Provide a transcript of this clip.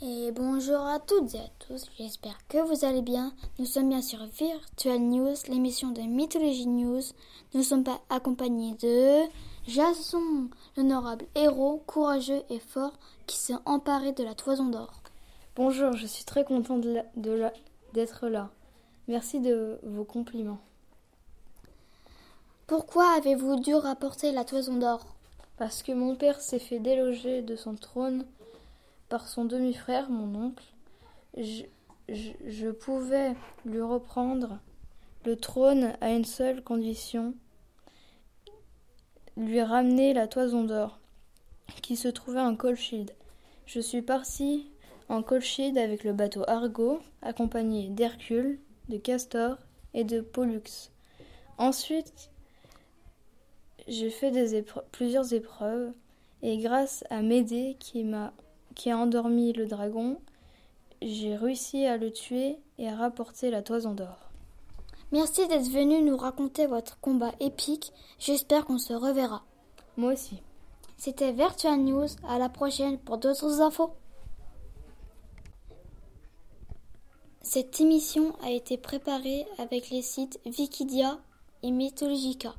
Et bonjour à toutes et à tous, j'espère que vous allez bien. Nous sommes bien sur Virtual News, l'émission de Mythologie News. Nous sommes pas accompagnés de Jason, l'honorable héros, courageux et fort, qui s'est emparé de la toison d'or. Bonjour, je suis très content d'être là. Merci de vos compliments. Pourquoi avez-vous dû rapporter la toison d'or? Parce que mon père s'est fait déloger de son trône par son demi-frère, mon oncle. Je, pouvais lui reprendre le trône à une seule condition lui ramener la toison d'or qui se trouvait en Colchide. Je suis parti en Colchide avec le bateau Argo, accompagné d'Hercule, de Castor et de Pollux. Ensuite, j'ai fait plusieurs épreuves et grâce à Médée qui m'a qui a endormi le dragon, j'ai réussi à le tuer et à rapporter la toison d'or. Merci d'être venu nous raconter votre combat épique. J'espère qu'on se reverra. Moi aussi. C'était Virtual News. À la prochaine pour d'autres infos. Cette émission a été préparée avec les sites Wikidia et Mythologica.